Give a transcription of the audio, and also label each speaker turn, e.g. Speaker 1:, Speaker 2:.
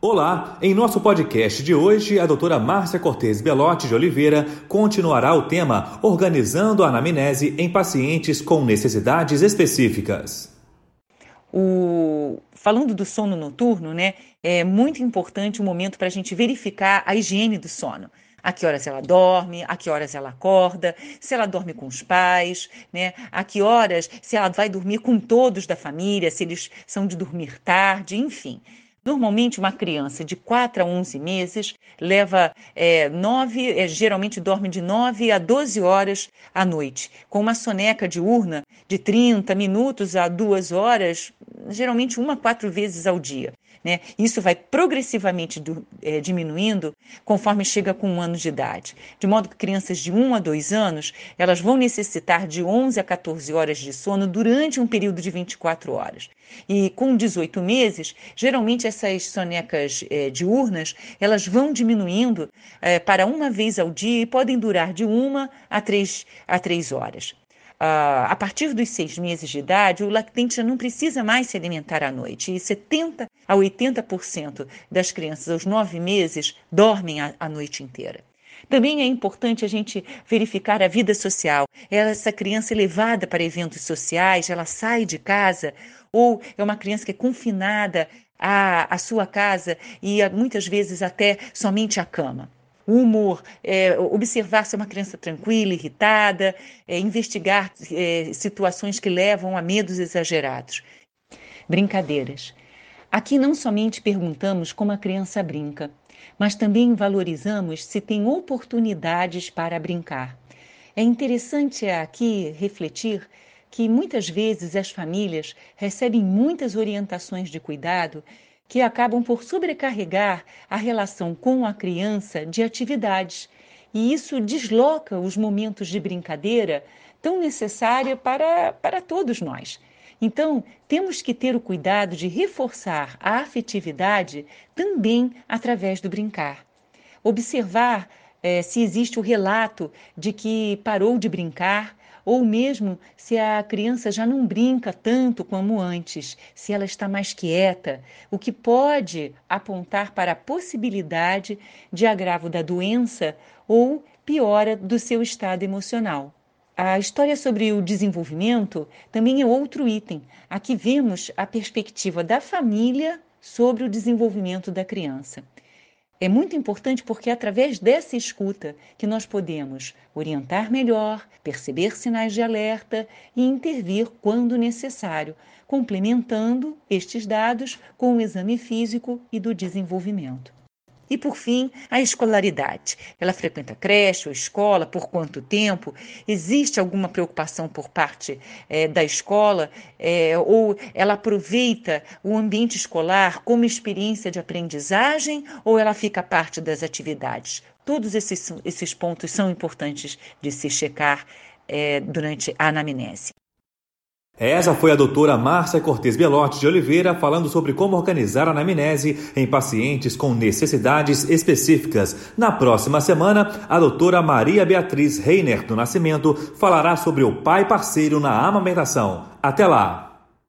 Speaker 1: Olá, em nosso podcast de hoje, a doutora Márcia Cortes Belotti de Oliveira continuará o tema Organizando a anamnese em pacientes com necessidades específicas.
Speaker 2: O... Falando do sono noturno, né, é muito importante o momento para a gente verificar a higiene do sono. A que horas ela dorme, a que horas ela acorda, se ela dorme com os pais, né? A que horas, se ela vai dormir com todos da família, se eles são de dormir tarde, enfim. Normalmente, uma criança de 4 a 11 meses leva é, 9, é, geralmente dorme de 9 a 12 horas à noite, com uma soneca diurna de 30 minutos a 2 horas, geralmente uma a quatro vezes ao dia. Né? Isso vai progressivamente do, é, diminuindo conforme chega com um ano de idade. De modo que crianças de 1 a 2 anos, elas vão necessitar de 11 a 14 horas de sono durante um período de 24 horas. E com 18 meses, geralmente essas sonecas é, diurnas, elas vão diminuindo é, para uma vez ao dia e podem durar de uma a três, a três horas. Uh, a partir dos seis meses de idade, o lactente não precisa mais se alimentar à noite. E 70% a 80% das crianças aos nove meses dormem a, a noite inteira. Também é importante a gente verificar a vida social. Essa criança é levada para eventos sociais, ela sai de casa, ou é uma criança que é confinada à, à sua casa e muitas vezes até somente à cama humor, é, observar se é uma criança tranquila, irritada, é, investigar é, situações que levam a medos exagerados. Brincadeiras. Aqui não somente perguntamos como a criança brinca, mas também valorizamos se tem oportunidades para brincar. É interessante aqui refletir que muitas vezes as famílias recebem muitas orientações de cuidado que acabam por sobrecarregar a relação com a criança de atividades. E isso desloca os momentos de brincadeira tão necessária para, para todos nós. Então, temos que ter o cuidado de reforçar a afetividade também através do brincar. Observar é, se existe o relato de que parou de brincar ou mesmo se a criança já não brinca tanto como antes, se ela está mais quieta, o que pode apontar para a possibilidade de agravo da doença ou piora do seu estado emocional. A história sobre o desenvolvimento também é outro item. Aqui vemos a perspectiva da família sobre o desenvolvimento da criança. É muito importante porque é através dessa escuta que nós podemos orientar melhor, perceber sinais de alerta e intervir quando necessário, complementando estes dados com o exame físico e do desenvolvimento. E por fim, a escolaridade. Ela frequenta creche ou escola, por quanto tempo? Existe alguma preocupação por parte é, da escola? É, ou ela aproveita o ambiente escolar como experiência de aprendizagem ou ela fica parte das atividades? Todos esses, esses pontos são importantes de se checar é, durante a anamnese.
Speaker 1: Essa foi a doutora Márcia Cortes Belotti de Oliveira falando sobre como organizar a anamnese em pacientes com necessidades específicas. Na próxima semana, a doutora Maria Beatriz Reiner do Nascimento falará sobre o pai parceiro na amamentação. Até lá!